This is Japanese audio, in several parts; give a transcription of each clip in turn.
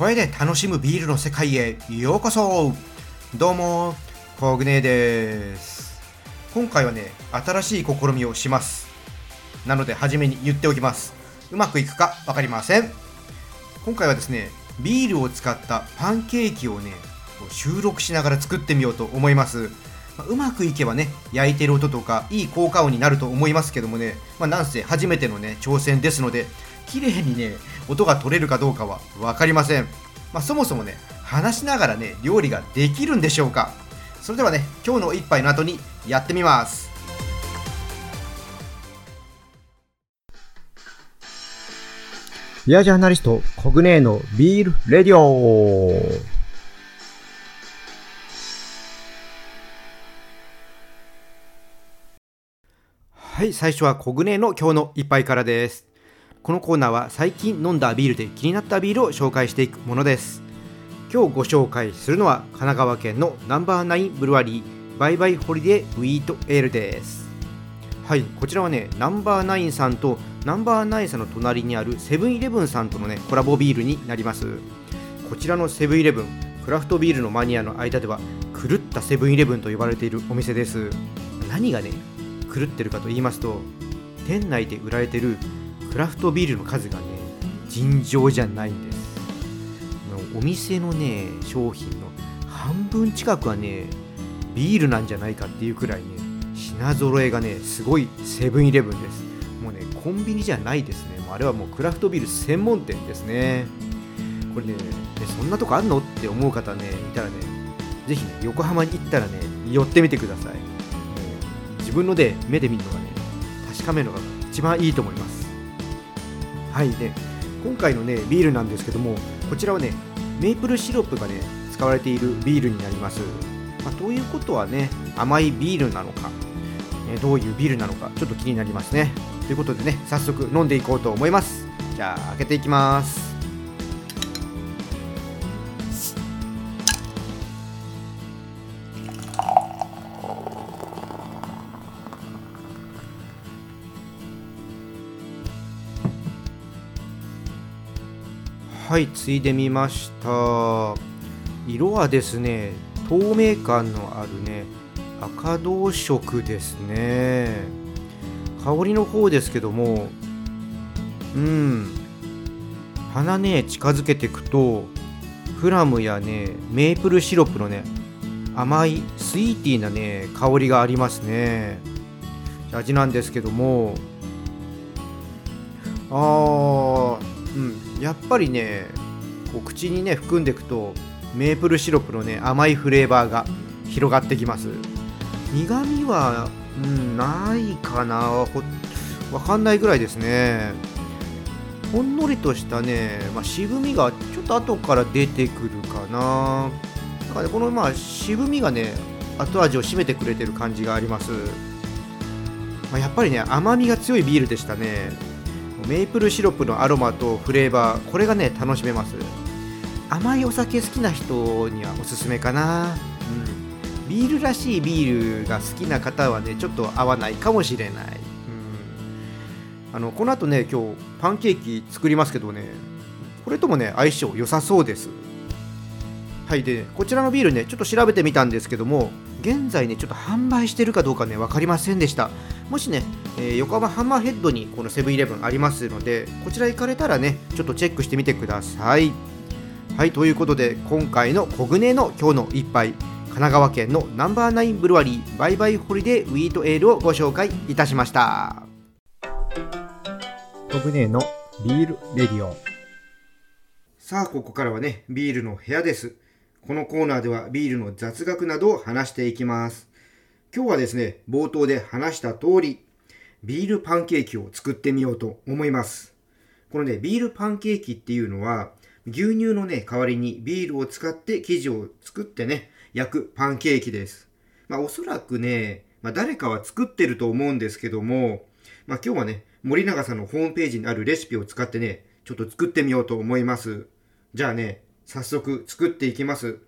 声で楽しむビールの世界へようこそ。どうもコグネです。今回はね新しい試みをします。なので初めに言っておきます。うまくいくか分かりません。今回はですねビールを使ったパンケーキをね収録しながら作ってみようと思います。まうまくいけばね焼いてる音とかいい効果音になると思いますけどもね、まあ、なんせ初めてのね挑戦ですので綺麗にね音が取れるかどうかは分かりません、まあ、そもそもね話しながらね料理ができるんでしょうか。それではね今日の一杯の後にやってみます。ビアジャーナリストコグネーのビールレディオ。はい最初はコグネの今日の一杯からですこのコーナーは最近飲んだビールで気になったビールを紹介していくものです。今日ご紹介するのは神奈川県のナンバーナインブルワリーバイバイホリデーウィートエールです。はいこちらはねナンバーナインさんとナンバーナインさんの隣にあるセブンイレブンさんとのねコラボビールになります。こちらのセブンイレブンクラフトビールのマニアの間では狂ったセブンイレブンと呼ばれているお店です。何がね狂ってるかと言いますと店内で売られてるクラフトビールの数がね尋常じゃないんです。お店のね商品の半分近くはねビールなんじゃないかっていうくらいね品揃えがねすごいセブンイレブンです。もうねコンビニじゃないですね。あれはもうクラフトビール専門店ですね。これねそんなとこあんのって思う方ねいたらねぜひね横浜に行ったらね寄ってみてください。自分ので目で見るのがね確かめるのが一番いいと思います。はいで今回のねビールなんですけどもこちらはねメープルシロップがね使われているビールになります、まあ、ということはね甘いビールなのか、えどういうビールなのかちょっと気になりますね。ということでね早速飲んでいこうと思います。じゃあ開けていきます。はいついでみました。色はですね透明感のあるね赤銅色ですね。香りの方ですけどもうん。鼻ね近づけていくとプラムやねメープルシロップのね甘いスイーティーなね香りがありますね。味なんですけども。あー。やっぱりねこう口にね含んでいくとメープルシロップのね甘いフレーバーが広がってきます。苦味は、うん、ないかな。わかんないぐらいですね。ほんのりとしたね、まあ、渋みがちょっと後から出てくるかな。だから、ね、このまあ渋みがね後味を締めてくれてる感じがあります、まあ、やっぱりね甘みが強いビールでしたね。メープルシロップのアロマとフレーバーこれがね楽しめます。甘いお酒好きな人にはおすすめかな、うん、ビールらしいビールが好きな方はねちょっと合わないかもしれない、うん、あのこの後ね今日パンケーキ作りますけどねこれともね相性良さそうです。はいでこちらのビールねちょっと調べてみたんですけども現在ねちょっと販売してるかどうかね分かりませんでした。もしね、えー、横浜ハンマーヘッドにこのセブンイレブンありますのでこちら行かれたらねちょっとチェックしてみてください。はいということで今回のコグネの今日の一杯神奈川県のナンバーナインブルワリーバイバイホリデーウィートエールをご紹介いたしました。コグネのビールレディオさあここからはねビールの部屋です。このコーナーではビールの雑学などを話していきます。今日はですね、冒頭で話した通り、ビールパンケーキを作ってみようと思います。このね、ビールパンケーキっていうのは、牛乳のね、代わりにビールを使って生地を作ってね、焼くパンケーキです。まあおそらくね、まあ誰かは作ってると思うんですけども、まあ今日はね、森永さんのホームページにあるレシピを使ってね、ちょっと作ってみようと思います。じゃあね、早速作っていきます。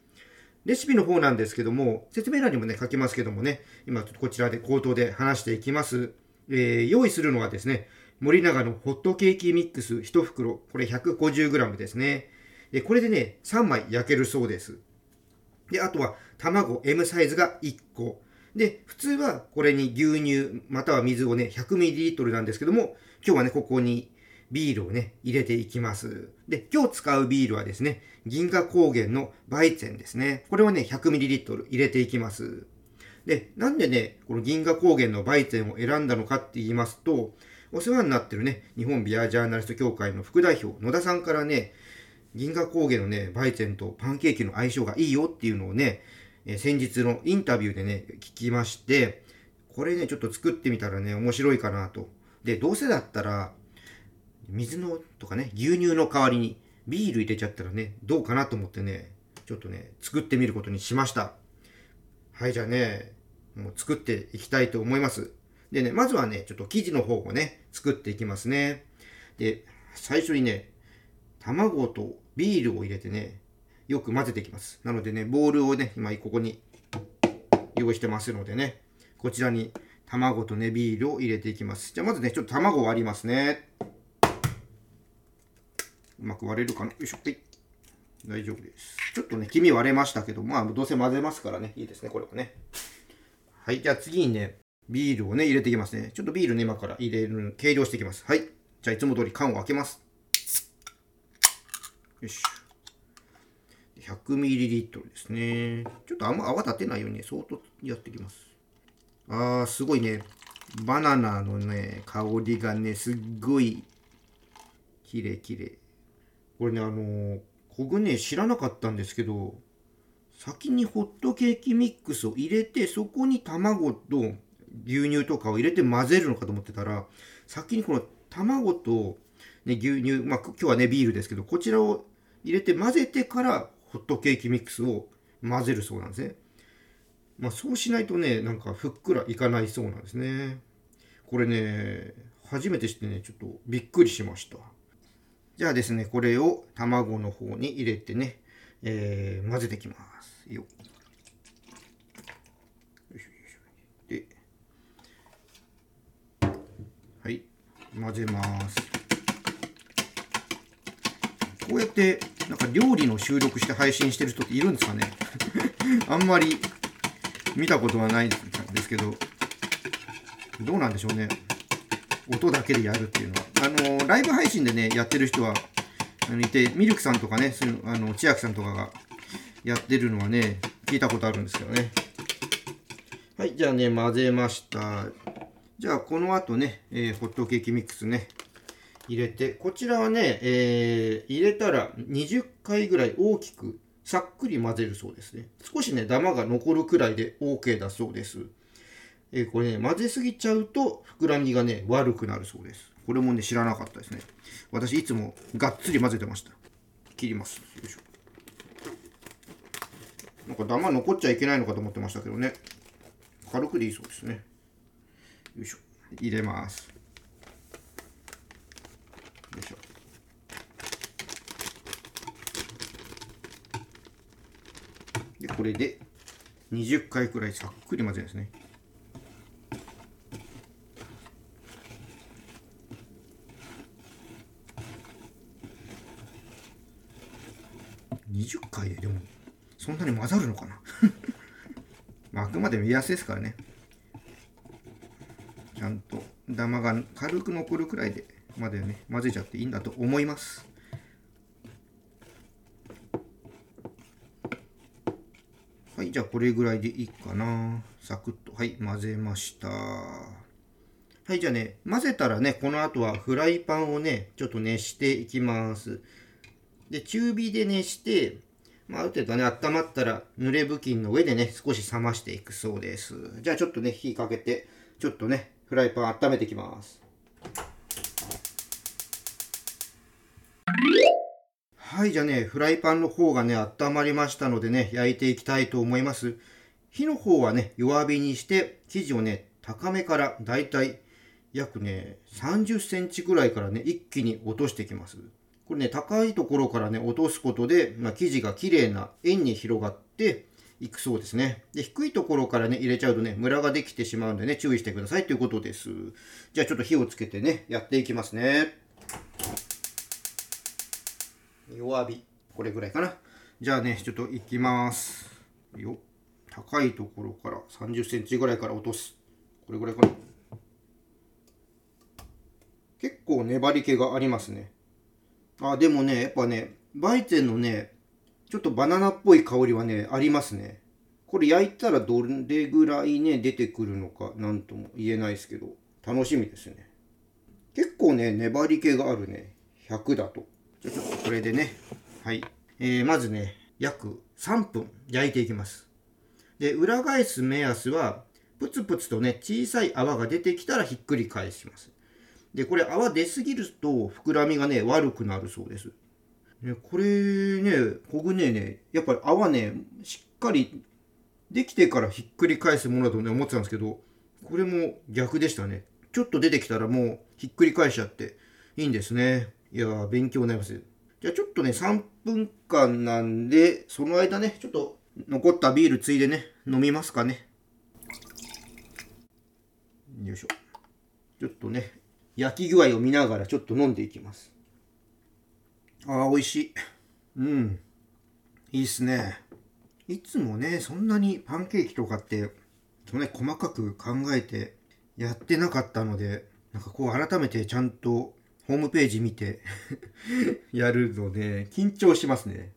レシピの方なんですけども、説明欄にもね、書きますけどもね、今ちょっとこちらで口頭で話していきます。えー、用意するのはですね、森永のホットケーキミックス1袋、これ 150g ですね。で、これでね、3枚焼けるそうです。で、あとは卵 M サイズが1個。で、普通はこれに牛乳または水をね、100ml なんですけども、今日はね、ここにビールをね、入れていきます。で、今日使うビールはですね、銀河高原のバイツェンですね。これをね、100ml 入れていきます。で、なんでね、この銀河高原のバイツェンを選んだのかって言いますと、お世話になってるね、日本ビアジャーナリスト協会の副代表、野田さんからね、銀河高原のね、バイツェンとパンケーキの相性がいいよっていうのをね、え先日のインタビューでね、聞きまして、これね、ちょっと作ってみたらね、面白いかなと。で、どうせだったら、水のとかね、牛乳の代わりにビール入れちゃったらね、どうかなと思ってね、ちょっとね、作ってみることにしました。はい、じゃあね、もう作っていきたいと思います。でね、まずはね、ちょっと生地の方をね、作っていきますね。で、最初にね、卵とビールを入れてね、よく混ぜていきます。なのでね、ボウルをね、今ここに用意してますのでね、こちらに卵とね、ビールを入れていきます。じゃあまずね、ちょっと卵を割りますね。うまく割れるかな？よいしょ。はい。大丈夫です。ちょっとね、黄身割れましたけど、まあ、どうせ混ぜますからね、いいですね、これはね。はい、じゃあ次にね、ビールをね、入れていきますね。ちょっとビールね、今から入れる、計量していきます。はい。じゃあいつも通り缶を開けます。よし。100ml ですね。ちょっとあんま泡立てないようにね、相当やっていきます。あー、すごいね。バナナのね、香りがね、すっごい、きれいきれい。これね、あのー、僕ね、知らなかったんですけど、先にホットケーキミックスを入れて、そこに卵と牛乳とかを入れて混ぜるのかと思ってたら、先にこの卵と、ね、牛乳、まあ、今日はね、ビールですけど、こちらを入れて混ぜてから、ホットケーキミックスを混ぜるそうなんですね。まあ、そうしないとね、なんかふっくらいかないそうなんですね。これね、初めて知ってね、ちょっとびっくりしました。じゃあですね、これを卵の方に入れてね、えー混ぜていきます。よで、はい、混ぜます。こうやって、なんか料理の収録して配信してる人っているんですかね あんまり見たことはないんですけど、どうなんでしょうね。音だけでやるっていうのは。あの、ライブ配信でね、やってる人は、あのいて、ミルクさんとかね、そういうあの千秋さんとかがやってるのはね、聞いたことあるんですけどね。はい、じゃあね、混ぜました。じゃあ、この後ね、えーホットケーキミックスね、入れて、こちらはね、えー入れたら20回ぐらい大きく、さっくり混ぜるそうですね。少しね、ダマが残るくらいで OK だそうです。えーこれね、混ぜすぎちゃうと膨らみがね、悪くなるそうです。これもね、知らなかったですね。私、いつもがっつり混ぜてました。切ります。よいしょ。なんかダマ残っちゃいけないのかと思ってましたけどね。軽くでいいそうですね。よいしょ。入れます。よいしょ。で、これで20回くらいさっくり混ぜるんですね。20回ででもそんなに混ざるのかな？まああくまで目安ですからね。ちゃんとダマが軽く残るくらいでまでね混ぜちゃっていいんだと思います。はいじゃあこれぐらいでいいかな。サクッと。はい混ぜました。はいじゃあね混ぜたらねこの後はフライパンをねちょっと熱していきます。で、中火で熱して、まあ、ある程度ね、温まったら、濡れ布巾の上でね、少し冷ましていくそうです。じゃあちょっとね、火かけて、ちょっとね、フライパン温めていきます。はい、じゃあね、フライパンの方がね、温まりましたのでね、焼いていきたいと思います。火の方はね、弱火にして、生地をね、高めからだいたい約ね、30センチぐらいからね、一気に落としていきます。これね、高いところからね、落とすことで、まあ、生地が綺麗な円に広がっていくそうですね。で、低いところからね、入れちゃうとね、ムラができてしまうんでね、注意してくださいということです。じゃあちょっと火をつけてね、やっていきますね。弱火。これぐらいかなじゃあねちょっといきますよ高いところから30センチぐらいから落とすこれぐらいかな結構粘り気がありますねあでもねやっぱねバイゼンのねちょっとバナナっぽい香りはねありますね。これ焼いたらどれぐらいね出てくるのか何とも言えないですけど楽しみですね。結構ね粘り気があるね。100だと。じゃちょっとこれでねはい。えー、まずね約3分焼いていきます。で裏返す目安はプツプツとね小さい泡が出てきたらひっくり返します。でこれ泡出すぎると膨らみがね悪くなるそうですね、これね、こぐねね、やっぱり泡ね、しっかりできてからひっくり返すものだとね、思ってたんですけど、これも逆でしたね。ちょっと出てきたらもうひっくり返しちゃっていいんですね。いやー、勉強になります。じゃあちょっとね、3分間なんで、その間ね、ちょっと残ったビールついでね、飲みますかね。よいしょ。ちょっとね、焼き具合を見ながらちょっと飲んでいきます。ああ、美味しい。うん。いいっすね。いつもね、そんなにパンケーキとかって、そんなに細かく考えてやってなかったので、なんかこう改めてちゃんとホームページ見て やるので、緊張しますね。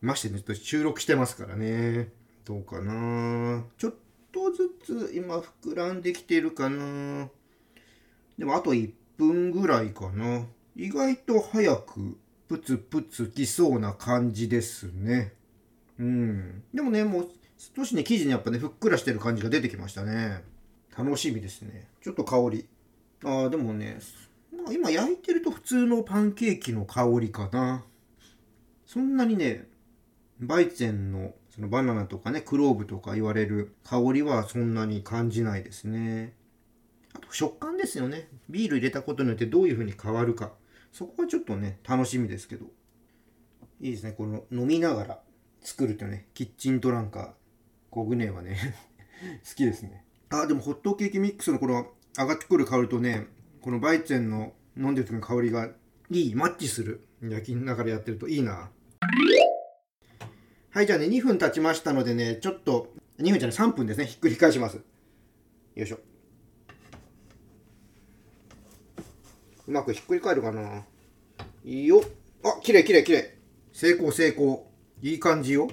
ましてね、ちょっと収録してますからね。どうかなちょっとずつ今膨らんできてるかなでもあと1分ぐらいかな。意外と早くプツプツきそうな感じですね。うん。でもね、もう少しね、生地にやっぱね、ふっくらしてる感じが出てきましたね。楽しみですね。ちょっと香り。ああ、でもね、まあ、今焼いてると普通のパンケーキの香りかな。そんなにね、バイゼンのそのバナナとかね、クローブとか言われる香りはそんなに感じないですね。食感ですよね。ビール入れたことによってどういう風に変わるか。そこはちょっとね、楽しみですけど。いいですね。この飲みながら作るとね、キッチントランカー、コグネはね、好きですね。あ、でもホットケーキミックスのこの上がってくる香りとね、このバイチェンの飲んでる時の香りがいい、マッチする。焼きながらやってるといいな。はい、じゃあね、2分経ちましたのでね、ちょっと、2分じゃない、3分ですね、ひっくり返します。よいしょ。うまくひっくり返るかないいよ。あ、綺麗綺麗綺麗。成功成功。いい感じよ。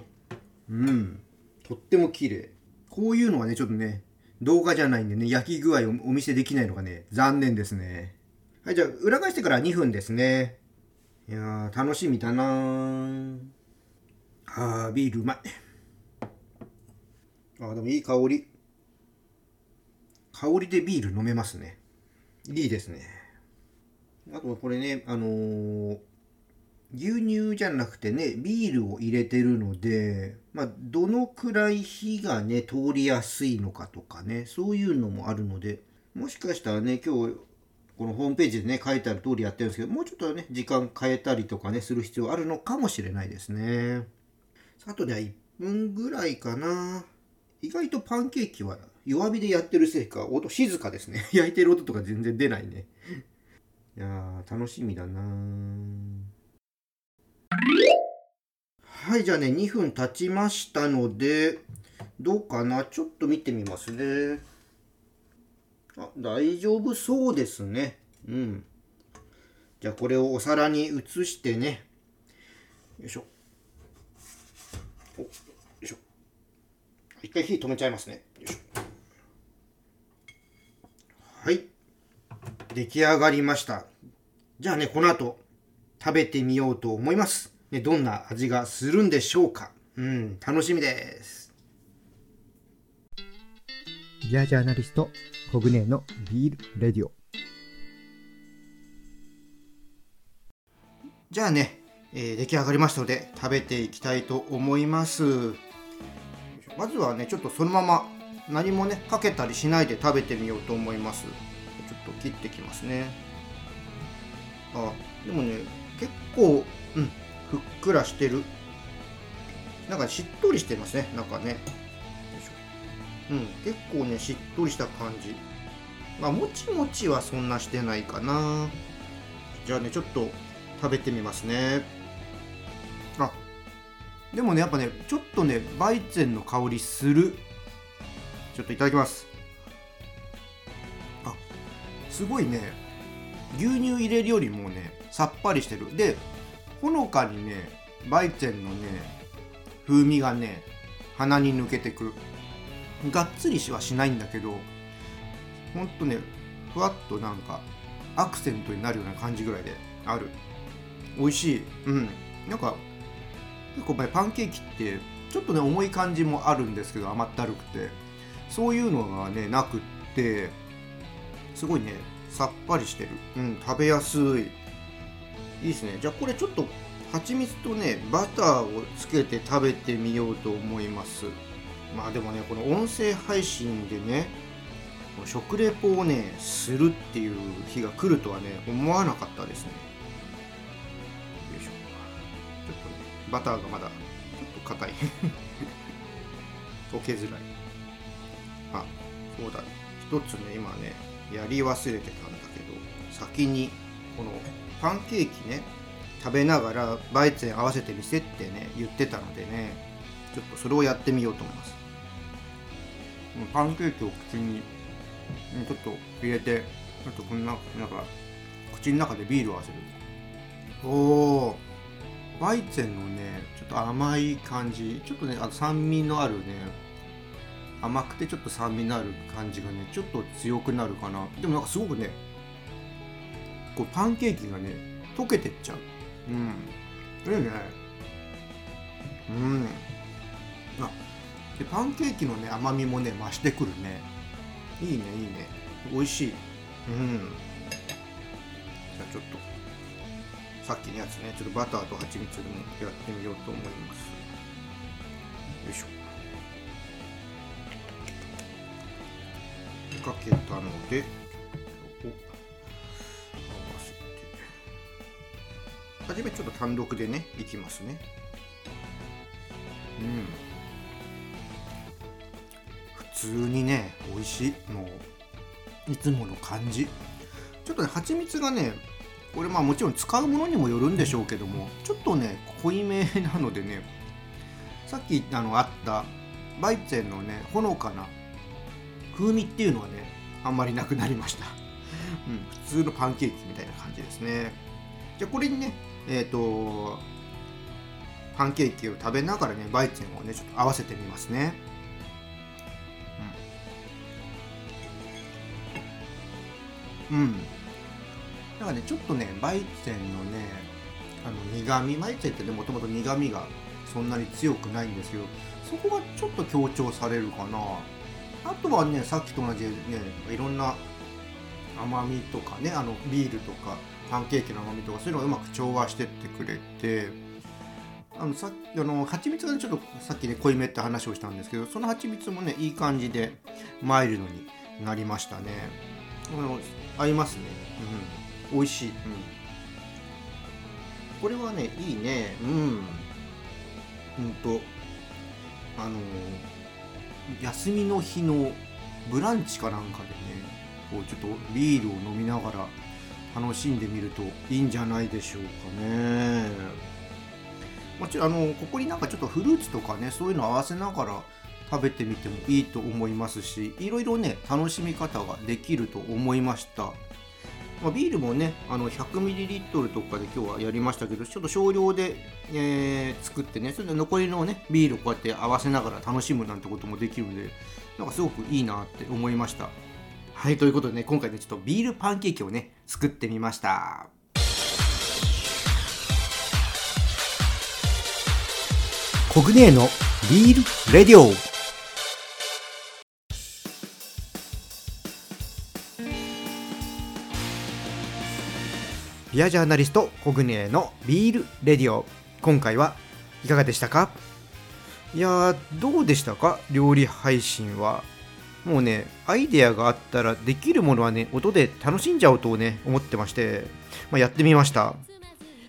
うん。とっても綺麗。こういうのはね、ちょっとね、動画じゃないんでね、焼き具合をお見せできないのがね、残念ですね。はい、じゃあ、裏返してから2分ですね。いやー、楽しみだなー。あー、ビールうまい。あー、でもいい香り。香りでビール飲めますね。いいですね。あとこれね、あのー牛乳じゃなくてね、ビールを入れてるので、まあ、どのくらい火がね、通りやすいのかとかね、そういうのもあるので、もしかしたらね、今日、このホームページでね、書いてある通りやってるんですけど、もうちょっとね、時間変えたりとかね、する必要あるのかもしれないですね。あとでは1分ぐらいかな。意外とパンケーキは弱火でやってるせいか、音静かですね。焼いてる音とか全然出ないね。いや、楽しみだなはい、じゃあね、2分経ちましたので、どうかな？ちょっと見てみますね。あ、大丈夫そうですね。うん。じゃあこれをお皿に移してね。よいしょ。お、よいしょ。一回火止めちゃいますね。よいしょ。はい。出来上がりました。じゃあね、この後、食べてみようと思います。ね、どんな味がするんでしょうか。うん、楽しみです。ビアジャーナリスト、コグネのビールレディオ。じゃあね、えー出来上がりましたので食べていきたいと思います。まずはね、ちょっとそのまま何もね、かけたりしないで食べてみようと思います。切ってきますね。あ、でもね、結構、うん、ふっくらしてる。なんかしっとりしてますね、なんかね。うん、結構ね、しっとりした感じ。まあ、もちもちはそんなしてないかな。じゃあね、ちょっと食べてみますね。あ、でもねやっぱねちょっとねバイツェンの香りするちょっといただきますすごいね牛乳入れるよりもねさっぱりしてる。でほのかにねバイツェンのね風味がね鼻に抜けてくがっつりしはしないんだけどほんとねふわっとなんかアクセントになるような感じぐらいである。美味しい。うん。なんか結構パンケーキってちょっとね重い感じもあるんですけど甘ったるくて。そういうのがねなくってすごいね。さっぱりしてる。うん食べやすい。いいですね。じゃあこれちょっと蜂蜜とねバターをつけて食べてみようと思います。まあでもねこの音声配信でね食レポをねするっていう日が来るとはね思わなかったですね。よいしょ。ちょっとねバターがまだちょっと硬い。溶けづらい。あそうだ。一つね今ねやり忘れてたんだけど先にこのパンケーキね食べながらバイツェン合わせてみせってね言ってたのでねちょっとそれをやってみようと思います。パンケーキを口にちょっと入れてちょっとこんななんか口の中でビールを合わせる。おおバイツェンのねちょっと甘い感じ。ちょっとねあと酸味のあるね甘くてちょっと酸味のある感じがねちょっと強くなるかな。でもなんかすごくねこうパンケーキがね溶けてっちゃう。うん。いいね。うん。あでパンケーキのね甘みもね増してくるね。いいねいいね。美味しい。うん。じゃあちょっとさっきのやつねちょっとバターと蜂蜜でもやってみようと思います。よいしょかけたのでお合わせて。初めちょっと単独でねいきますね。うん。普通にね美味しい。もういつもの感じ。ちょっとね蜂蜜がねこれまあもちろん使うものにもよるんでしょうけどもちょっとね濃いめなのでねさっきあのあったバイツェンのねほのかな風味っていうのはねあんまりなくなりました、うん、普通のパンケーキみたいな感じですね。じゃあこれにねえっ、ー、とパンケーキを食べながらねバイツェンをねちょっと合わせてみますね。うん、うん、なんかねちょっとねバイツェンのねあの苦味バイツェンってねもともと苦味がそんなに強くないんですけどそこがちょっと強調されるかな。あとはねさっきと同じねいろんな甘みとかねあのビールとかパンケーキの甘みとかそういうのがうまく調和してってくれてあのさあの蜂蜜がねちょっとさっきね濃いめって話をしたんですけどその蜂蜜もねいい感じでマイルドになりましたね。あの合いますね。うん。美味しい、うん、これはねいいね。うん。うんと。あの休みの日のブランチかなんかでねこうちょっとビールを飲みながら楽しんでみるといいんじゃないでしょうかね。もちろんあのここになんかちょっとフルーツとかねそういうの合わせながら食べてみてもいいと思いますしいろいろね楽しみ方ができると思いました。まあ、ビールもねあの 100ml とかで今日はやりましたけどちょっと少量で、えー、作ってねそれで残りのねビールをこうやって合わせながら楽しむなんてこともできるのでなんかすごくいいなって思いました。はいということでね今回ねちょっとビールパンケーキをね作ってみました。コグネーのビールレディオ。ビアジャーナリストコグネのビールレディオ。今回はいかがでしたか？いやどうでしたか？料理配信は。もうねアイデアがあったらできるものはね音で楽しんじゃおうとね思ってまして、まあ、やってみました。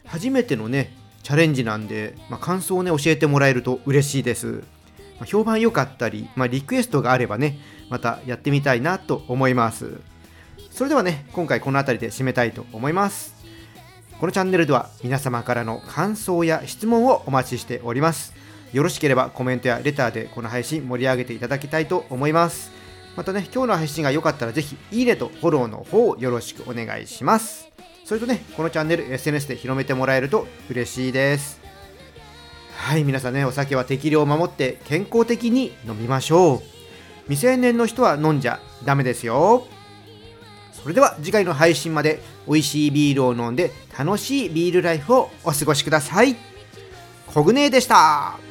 初めてのねチャレンジなんで、まあ、感想をね教えてもらえると嬉しいです、ま、評判良かったり、まあ、リクエストがあればねまたやってみたいなと思います。それではね今回この辺りで締めたいと思います。このチャンネルでは皆様からの感想や質問をお待ちしております。よろしければコメントやレターでこの配信盛り上げていただきたいと思います。またね今日の配信が良かったらぜひいいねとフォローの方よろしくお願いします。それとねこのチャンネル SNS で広めてもらえると嬉しいです。はい皆さんねお酒は適量を守って健康的に飲みましょう。未成年の人は飲んじゃダメですよ。それでは次回の配信まで。美味しいビールを飲んで楽しいビールライフをお過ごしください。コグネでした。